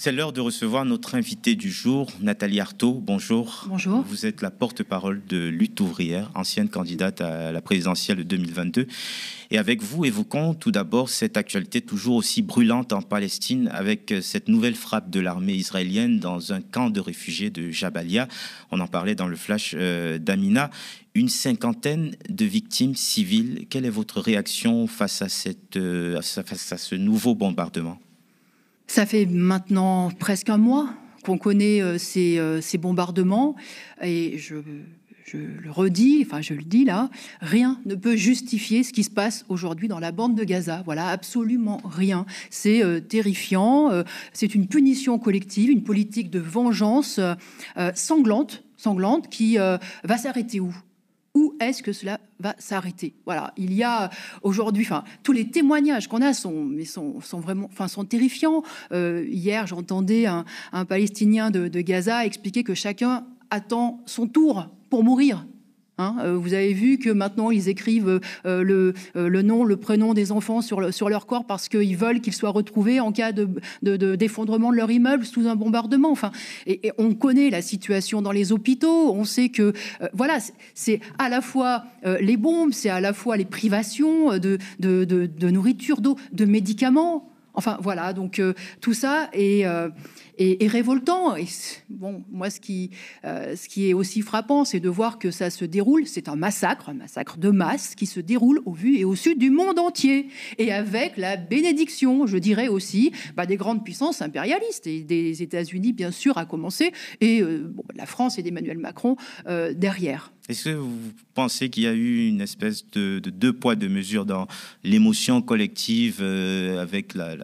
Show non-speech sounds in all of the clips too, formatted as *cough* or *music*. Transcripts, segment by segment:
C'est l'heure de recevoir notre invité du jour, Nathalie Artaud. Bonjour. Bonjour. Vous êtes la porte-parole de Lutte ouvrière, ancienne candidate à la présidentielle de 2022. Et avec vous, évoquons tout d'abord cette actualité toujours aussi brûlante en Palestine avec cette nouvelle frappe de l'armée israélienne dans un camp de réfugiés de Jabalia. On en parlait dans le flash euh, d'Amina. Une cinquantaine de victimes civiles. Quelle est votre réaction face à, cette, euh, face à ce nouveau bombardement? Ça fait maintenant presque un mois qu'on connaît euh, euh, ces, bombardements et je, le redis, enfin je le dis là, rien ne peut justifier ce qui se passe aujourd'hui dans la bande de Gaza. Voilà, absolument rien. C'est euh, terrifiant, c'est une punition collective, une politique de vengeance sanglante, sanglante qui va s'arrêter où? Où est-ce que cela va s'arrêter? Voilà, il y a aujourd'hui, enfin, tous les témoignages qu'on a sont, mais sont, vraiment, enfin, sont terrifiants. Euh, hier, j'entendais un, Palestinien de Gaza expliquer que chacun attend son tour pour mourir. Hein, euh, vous avez vu que maintenant ils écrivent euh, le, euh, le, nom, le prénom des enfants sur, leur corps parce qu'ils veulent qu'ils soient retrouvés en cas de, d'effondrement de, leur immeuble sous un bombardement. Enfin, et, on connaît la situation dans les hôpitaux. On sait que voilà, c'est à la fois les bombes, c'est à la fois les privations de, de nourriture, d'eau, de médicaments. Enfin voilà, donc tout ça est et, révoltant. Et bon, moi, ce qui, euh, ce qui est aussi frappant, c'est de voir que ça se déroule. C'est un massacre, un massacre de masse qui se déroule au vu et au sud du monde entier, et avec la bénédiction, je dirais aussi, bah, des grandes puissances impérialistes et des États-Unis, bien sûr, à commencer, et euh, la France et d'Emmanuel Macron euh, derrière. Est-ce que vous pensez qu'il y a eu une espèce de, deux poids, deux mesures dans l'émotion collective avec la,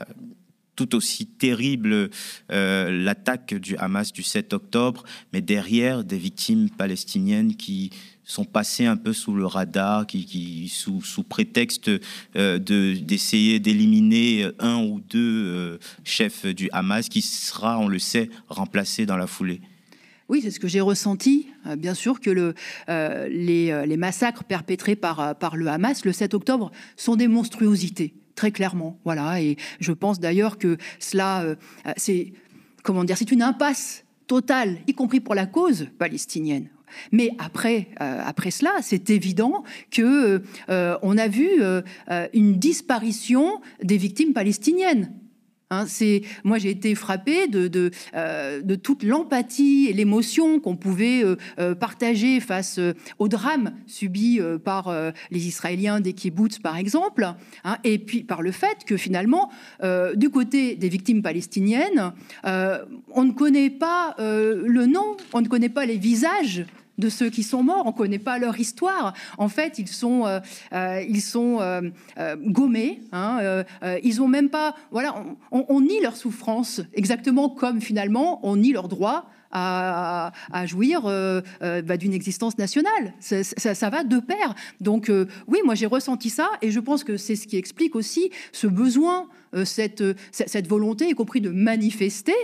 tout aussi terrible euh, l'attaque du Hamas du 7 octobre, mais derrière des victimes palestiniennes qui sont passées un peu sous le radar, qui, sous, prétexte euh, d'essayer d'éliminer un ou deux euh, chefs du Hamas, qui sera, on le sait, remplacé dans la foulée. Oui, c'est ce que j'ai ressenti. Bien sûr que le, les, les, massacres perpétrés par, par le Hamas le 7 octobre sont des monstruosités très clairement. Voilà, et je pense d'ailleurs que cela, euh, c'est comment dire, c'est une impasse totale, y compris pour la cause palestinienne. Mais après, euh, après cela, c'est évident que euh, on a vu une disparition des victimes palestiniennes. Hein, c'est moi j'ai été frappée de, de, euh, toute l'empathie et l'émotion qu'on pouvait euh, euh, partager face au drame subi par les Israéliens des kibbutz par exemple, hein, et puis par le fait que finalement du côté des victimes palestiniennes, on ne connaît pas le nom, on ne connaît pas les visages de ceux qui sont morts. On ne connaît pas leur histoire. En fait, ils sont, euh, euh, ils sont euh, gommés. Hein, ils ont même pas. Voilà, on, nie leur souffrance, exactement comme finalement on nie leur droit à, jouir bah, d'une existence nationale. Ça, va de pair. Donc oui, moi j'ai ressenti ça et je pense que c'est ce qui explique aussi ce besoin, cette volonté, y compris de manifester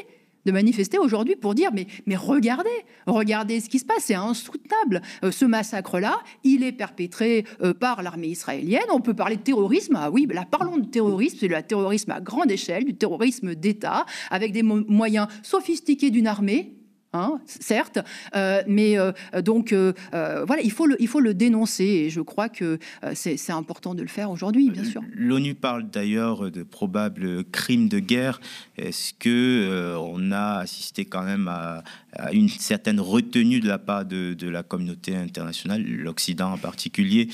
de manifester aujourd'hui pour dire mais, mais regardez, regardez ce qui se passe, c'est insoutenable. Euh, ce massacre-là, il est perpétré euh, par l'armée israélienne. On peut parler de terrorisme. Ah oui, là parlons de terrorisme, c'est le terrorisme à grande échelle, du terrorisme d'État, avec des moyens sophistiqués d'une armée Hein, certes, euh, mais euh, donc euh, voilà, il faut, le, il faut le dénoncer et je crois que c'est important de le faire aujourd'hui, bien sûr. L'ONU parle d'ailleurs de probables crimes de guerre. Est-ce que on a assisté quand même à, une certaine retenue de la part de, de la communauté internationale, l'Occident en particulier,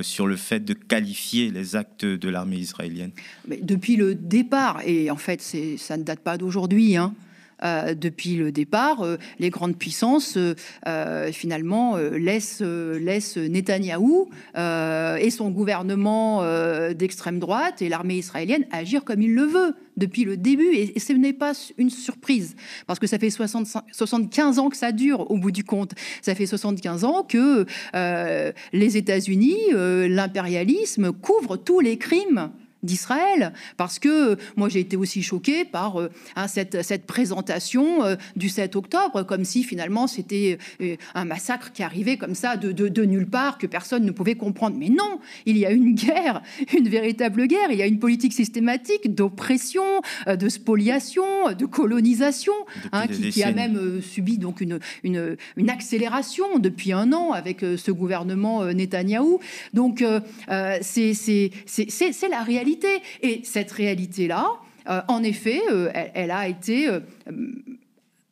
sur le fait de qualifier les actes de l'armée israélienne? Mais Depuis le départ, et en fait, ça ne date pas d'aujourd'hui. Hein, euh, depuis le départ, euh, les grandes puissances euh, finalement laissent, laissent Netanyahou et son gouvernement d'extrême droite et l'armée israélienne agir comme il le veut depuis le début. Et, ce n'est pas une surprise, parce que ça fait 75 ans que ça dure au bout du compte. Ça fait 75 ans que les États-Unis, l'impérialisme, couvrent tous les crimes d'Israël. Parce que moi, j'ai été aussi choquée par euh, hein, cette, cette, présentation euh, du 7 octobre, comme si finalement c'était euh, un massacre qui arrivait comme ça de, de, nulle part, que personne ne pouvait comprendre. Mais non, il y a une guerre, *laughs* une véritable guerre. Il y a une politique systématique d'oppression, de spoliation, de colonisation, hein, qui, qui, a même subi donc une, une, une, accélération depuis un an avec ce gouvernement Netanyahou. Donc, c'est la réalité et cette réalité-là, euh, en effet, euh, elle, a été euh,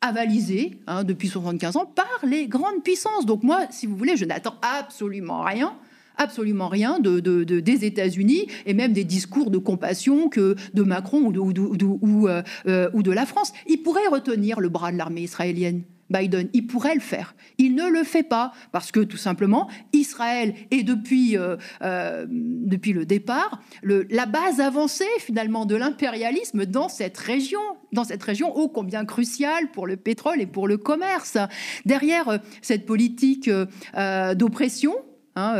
avalisée hein, depuis 75 ans par les grandes puissances. Donc moi, si vous voulez, je n'attends absolument rien absolument rien de, des États-Unis et même des discours de compassion que de Macron ou de, ou de la France. Il pourrait retenir le bras de l'armée israélienne. Biden. Il pourrait le faire. Il ne le fait pas parce que tout simplement, Israël est depuis, euh, euh, depuis le départ la base avancée finalement de l'impérialisme dans cette région, dans cette région ô combien cruciale pour le pétrole et pour le commerce. Derrière euh, cette politique d'oppression, hein,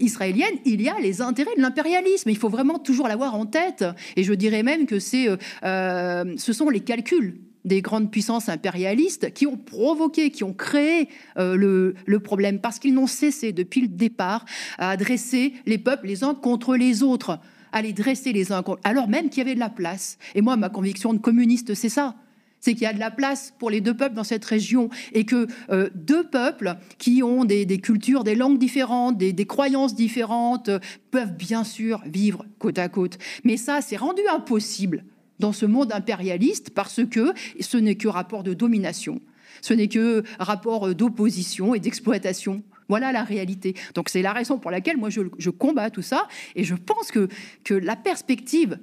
israélienne, il y a les intérêts de l'impérialisme. Il faut vraiment toujours l'avoir en tête. Et je dirais même que c'est, ce sont les calculs des grandes puissances impérialistes qui ont provoqué, qui ont créé euh, le, problème, parce qu'ils n'ont cessé depuis le départ à dresser les peuples les uns contre les autres, à les dresser les uns contre, alors même qu'il y avait de la place. Et moi, ma conviction de communiste, c'est ça c'est qu'il y a de la place pour les deux peuples dans cette région et que euh, deux peuples qui ont des, cultures, des langues différentes, des, des, croyances différentes, peuvent bien sûr vivre côte à côte. Mais ça, c'est rendu impossible dans ce monde impérialiste parce que ce n'est que rapport de domination, ce n'est que rapport d'opposition et d'exploitation. Voilà la réalité. Donc c'est la raison pour laquelle moi je, combats tout ça et je pense que, que la perspective,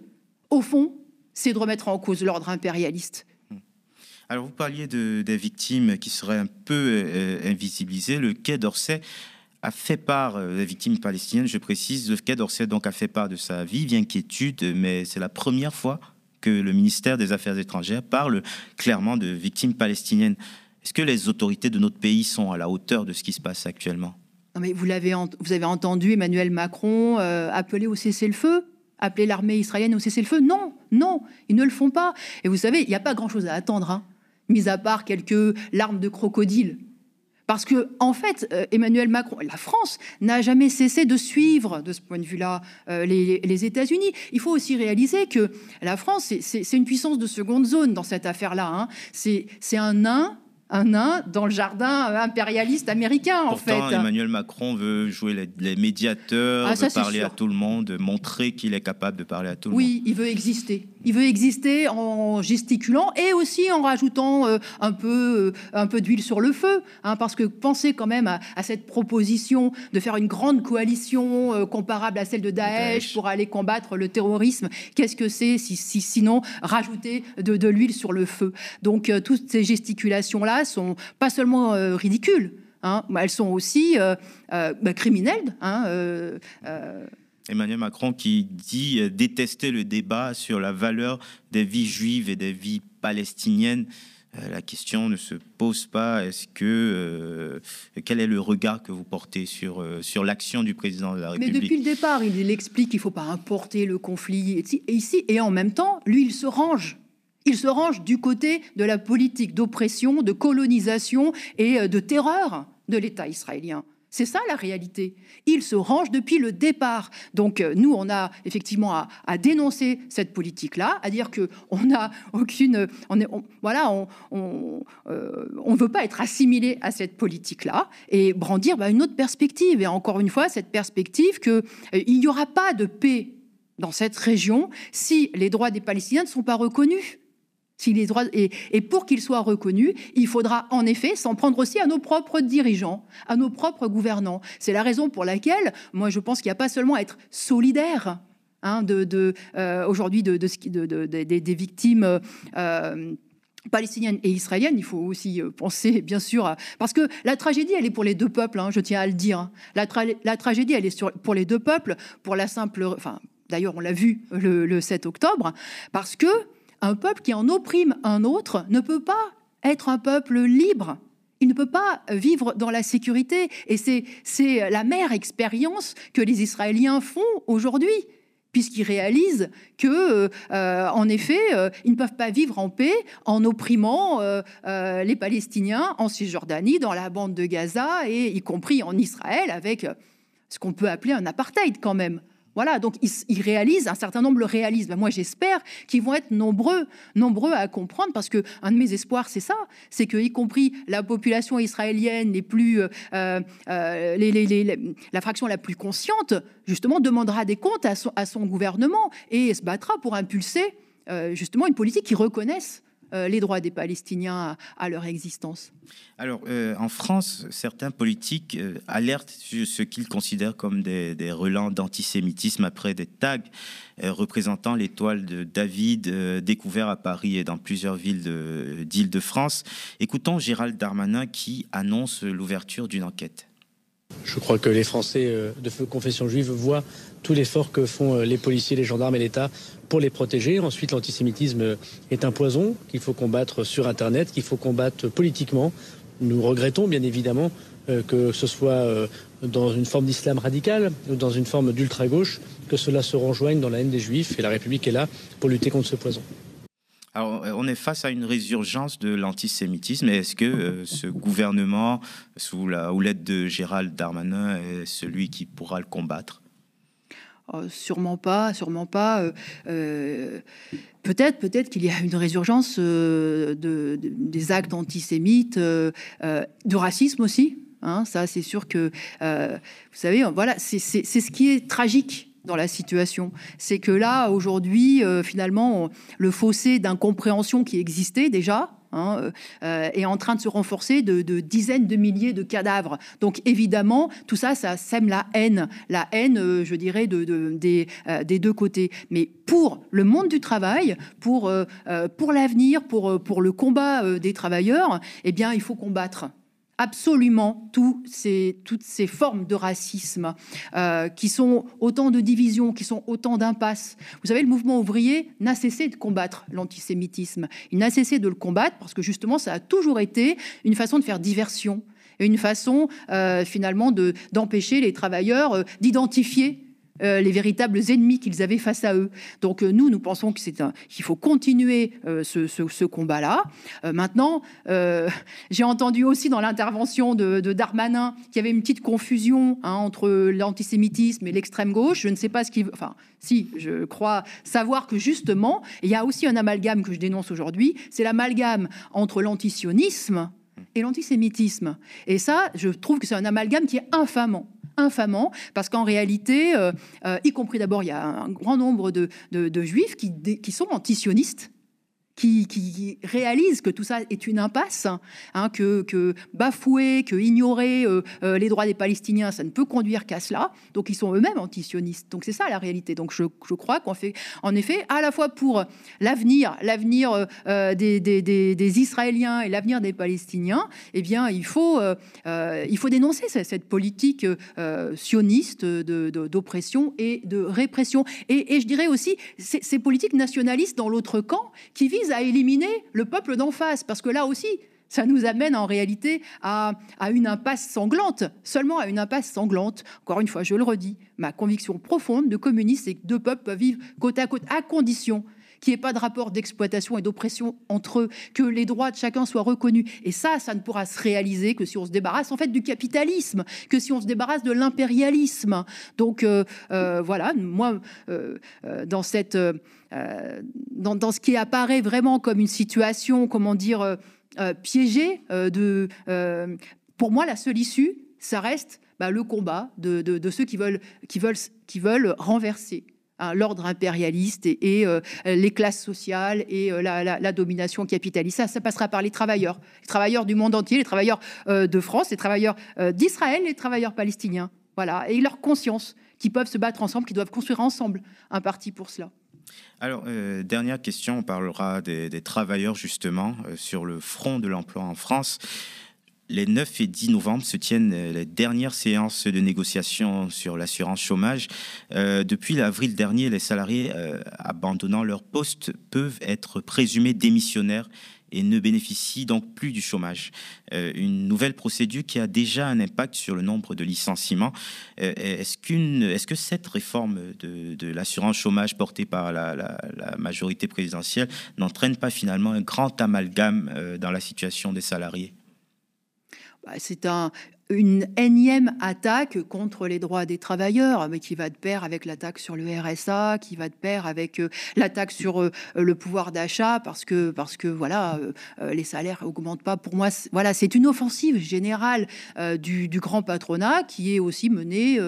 au fond, c'est de remettre en cause l'ordre impérialiste. Alors vous parliez de, des victimes qui seraient un peu euh, invisibilisées. Le Quai d'Orsay a fait part euh, des victimes palestiniennes, je précise, le Quai d'Orsay donc a fait part de sa vive inquiétude, mais c'est la première fois que le ministère des Affaires étrangères parle clairement de victimes palestiniennes. Est-ce que les autorités de notre pays sont à la hauteur de ce qui se passe actuellement? Non mais vous, vous avez entendu Emmanuel Macron euh, appeler au cessez-le-feu appeler l'armée israélienne au cessez-le-feu? Non, non, ils ne le font pas. Et vous savez, il n'y a pas grand-chose à attendre, hein, mis à part quelques larmes de crocodile parce que, en fait, euh, Emmanuel Macron, la France n'a jamais cessé de suivre, de ce point de vue-là, euh, les, États-Unis. Il faut aussi réaliser que la France, c'est une puissance de seconde zone dans cette affaire-là. Hein. C'est un nain un nain dans le jardin impérialiste américain, en fait. Emmanuel Macron veut jouer les, médiateurs, ah, veut parler à tout le monde, montrer qu'il est capable de parler à tout le monde. Oui, il veut exister. Il veut exister en gesticulant et aussi en rajoutant euh, un peu, euh, un peu d'huile sur le feu, hein, parce que pensez quand même à, cette proposition de faire une grande coalition euh, comparable à celle de Daesh, pour aller combattre le terrorisme. Qu'est-ce que c'est si, sinon rajouter de, de l'huile sur le feu? Donc toutes ces gesticulations là sont pas seulement ridicules, hein, elles sont aussi bah, criminelles. Hein, Emmanuel Macron qui dit détester le débat sur la valeur des vies juives et des vies palestiniennes. la question ne se pose pas. Est-ce que quel est le regard que vous portez sur sur l'action du président de la République? Mais depuis le départ, il, explique qu'il ne faut pas importer le conflit ici et en même temps, lui, il se range il se range du côté de la politique d'oppression, de colonisation et euh, de terreur de l'État israélien. C'est ça la réalité. Il se range depuis le départ. Donc euh, nous, on a effectivement à, dénoncer cette politique-là, à dire que on n'a aucune, voilà, on, euh, on, veut pas être assimilé à cette politique-là et brandir bah, une autre perspective. Et encore une fois, cette perspective que il n'y aura pas de paix dans cette région si les droits des Palestiniens ne sont pas reconnus les droits, et, pour qu'ils soient reconnus, il faudra en effet s'en prendre aussi à nos propres dirigeants, à nos propres gouvernants. C'est la raison pour laquelle, moi, je pense qu'il n'y a pas seulement à être solidaire hein, de, de euh, aujourd'hui de, de, des victimes. Euh, palestiniennes et israéliennes, il faut aussi euh, penser, *laughs* bien sûr, parce que la tragédie, elle est pour les deux peuples, hein, je tiens à le dire. La, la tragédie, elle est sur, pour les deux peuples, pour la simple, enfin, d'ailleurs, on l'a vu le 7 octobre, parce que un peuple qui en opprime un autre ne peut pas être un peuple libre. Il ne peut pas vivre dans la sécurité. Et c'est la mère expérience que les Israéliens font aujourd'hui. puisqu'ils réalisent que, euh, en effet, euh, ils ne peuvent pas vivre en paix en opprimant les Palestiniens en Cisjordanie, dans la bande de Gaza, et y compris en Israël, avec ce qu'on peut appeler un apartheid quand même. Voilà, donc ils, réalisent, un certain nombre le réalisent. Moi, j'espère qu'ils vont être nombreux, nombreux à comprendre, parce que un de mes espoirs, c'est ça, c'est que, y compris la population israélienne les plus, euh, euh, la fraction la plus consciente, justement, demandera des comptes à son, gouvernement et se battra pour impulser euh, justement une politique qui reconnaisse les droits des Palestiniens à, leur existence Alors, euh, en France, certains politiques euh, alertent sur ce qu'ils considèrent comme des, relents d'antisémitisme après des tags représentant l'étoile de David découvert à Paris et dans plusieurs villes d'Île-de-France. Écoutons Gérald Darmanin qui annonce l'ouverture d'une enquête. Je crois que les Français de confession juive voient tout l'effort que font les policiers, les gendarmes et l'État pour les protéger. Ensuite, l'antisémitisme est un poison qu'il faut combattre sur Internet, qu'il faut combattre politiquement. Nous regrettons bien évidemment euh, que ce soit euh, dans une forme d'islam radical ou dans une forme d'ultra-gauche, que cela se rejoigne dans la haine des juifs et la République est là pour lutter contre ce poison. Alors, on est face à une résurgence de l'antisémitisme. Est-ce que euh, ce gouvernement, sous la houlette de Gérald Darmanin, est celui qui pourra le combattre? Oh, sûrement pas, sûrement pas. Euh, euh, peut-être, peut-être qu'il y a une résurgence euh, de, des actes antisémites, de racisme aussi. Hein, ça, c'est sûr que, vous savez, voilà, c'est ce qui est tragique dans la situation. C'est que là, aujourd'hui, finalement, le fossé d'incompréhension qui existait déjà, Hein, euh, est en train de se renforcer de, dizaines de milliers de cadavres. Donc évidemment, tout ça, ça sème la haine, la haine, euh, je dirais, de, des, euh, des, deux côtés. Mais pour le monde du travail, pour, pour l'avenir, pour, pour le combat des travailleurs, eh bien, il faut combattre absolument ces, toutes ces formes de racisme euh, qui sont autant de divisions, qui sont autant d'impasses. Vous savez, le mouvement ouvrier n'a cessé de combattre l'antisémitisme. Il n'a cessé de le combattre parce que justement, ça a toujours été une façon de faire diversion et une façon euh, finalement d'empêcher les travailleurs euh, d'identifier euh, les véritables ennemis qu'ils avaient face à eux. Donc euh, nous, nous pensons qu'il faut continuer euh, ce, combat-là. maintenant, *laughs* j'ai entendu aussi dans l'intervention de, Darmanin qu'il y avait une petite confusion hein, entre l'antisémitisme et l'extrême gauche. Je ne sais pas ce veut. Enfin, si, je crois savoir que justement, il y a aussi un amalgame que je dénonce aujourd'hui. C'est l'amalgame entre l'antisionisme et l'antisémitisme. Et ça, je trouve que c'est un amalgame qui est infamant infamant, parce qu'en réalité, euh, euh, y compris d'abord, il y a un grand nombre de, juifs qui, qui sont antisionistes qui, qui, réalisent que tout ça est une impasse, hein, que, bafouer, que ignorer euh, euh, les droits des Palestiniens, ça ne peut conduire qu'à cela. Donc ils sont eux-mêmes antisionistes. Donc c'est ça la réalité. Donc je, crois qu'on fait, en effet, à la fois pour l'avenir, l'avenir euh, des, Israéliens et l'avenir des Palestiniens, eh bien il faut, il faut dénoncer cette, politique sioniste d'oppression et de répression. Et, je dirais aussi ces, politiques nationalistes dans l'autre camp qui visent à éliminer le peuple d'en face, parce que là aussi, ça nous amène en réalité à, une impasse sanglante, seulement à une impasse sanglante. Encore une fois, je le redis, ma conviction profonde de communiste, c'est que deux peuples peuvent vivre côte à côte, à condition qu'il n'y ait pas de rapport d'exploitation et d'oppression entre eux, que les droits de chacun soient reconnus. Et ça, ça ne pourra se réaliser que si on se débarrasse en fait du capitalisme, que si on se débarrasse de l'impérialisme. Donc euh, euh, voilà, moi, euh, dans cette dans, ce qui apparaît vraiment comme une situation, comment dire, piégée, de, pour moi, la seule issue, ça reste bah, le combat de, ceux qui veulent, qui veulent, qui veulent renverser l'ordre impérialiste et, les classes sociales et la, domination capitaliste. Ça, passera par les travailleurs, les travailleurs du monde entier, les travailleurs de France, les travailleurs d'Israël, les travailleurs palestiniens. Voilà, et leur conscience, qui peuvent se battre ensemble, qui doivent construire ensemble un parti pour cela. Alors, euh, dernière question, on parlera des, travailleurs justement euh, sur le front de l'emploi en France. Les 9 et 10 novembre se tiennent euh, les dernières séances de négociation sur l'assurance chômage. depuis l'avril dernier, les salariés abandonnant leur poste peuvent être présumés démissionnaires et ne bénéficient donc plus du chômage. une nouvelle procédure qui a déjà un impact sur le nombre de licenciements. est-ce, que cette réforme de, l'assurance chômage portée par la, majorité présidentielle n'entraîne pas finalement un grand amalgame dans la situation des salariés? C'est un, une énième attaque contre les droits des travailleurs, mais qui va de pair avec l'attaque sur le RSA, qui va de pair avec euh, l'attaque sur euh, le pouvoir d'achat, parce que, parce que voilà, euh, les salaires augmentent pas. Pour moi, voilà, c'est une offensive générale du, grand patronat qui est aussi menée,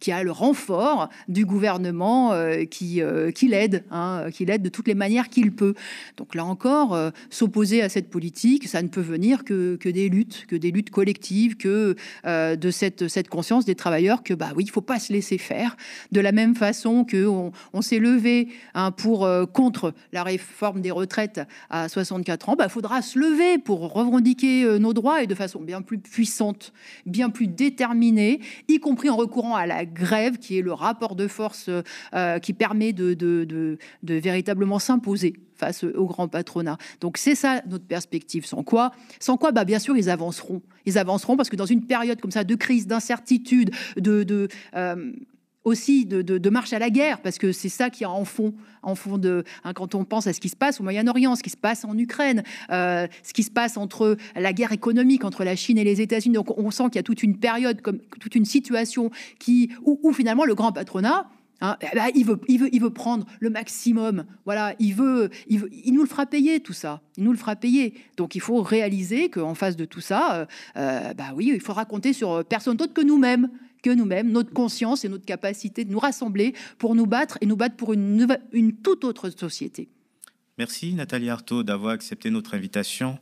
qui a le renfort du gouvernement qui, qui l'aide, hein, qui l'aide de toutes les manières qu'il peut. Donc là encore, s'opposer à cette politique, ça ne peut venir que, que des luttes, que des luttes collectives que euh, de cette, conscience des travailleurs que bah oui, il faut pas se laisser faire. De la même façon que on, s'est levé hein, pour euh, contre la réforme des retraites à 64 ans, bah faudra se lever pour revendiquer euh, nos droits et de façon bien plus puissante, bien plus déterminée, y compris en recourant à la grève, qui est le rapport de force qui permet de véritablement s'imposer face au grand patronat. Donc c'est ça notre perspective. Sans quoi, sans quoi, bah bien sûr ils avanceront. Ils avanceront parce que dans une période comme ça de crise, d'incertitude, de, de euh, aussi de, marche à la guerre, parce que c'est ça qui a en fond, en fond de hein, quand on pense à ce qui se passe au Moyen-Orient, ce qui se passe en Ukraine, euh, ce qui se passe entre la guerre économique entre la Chine et les États-Unis. Donc on sent qu'il y a toute une période, comme toute une situation qui où, où finalement le grand patronat Hein, il, veut, prendre le maximum. Voilà, il nous le fera payer tout ça. Il nous le fera payer. Donc il faut réaliser qu'en face de tout ça, euh, euh, bah oui, il faut raconter sur personne d'autre que nous-mêmes, que nous-mêmes, notre conscience et notre capacité de nous rassembler pour nous battre et nous battre pour une, une toute autre société. Merci Nathalie Artaud d'avoir accepté notre invitation.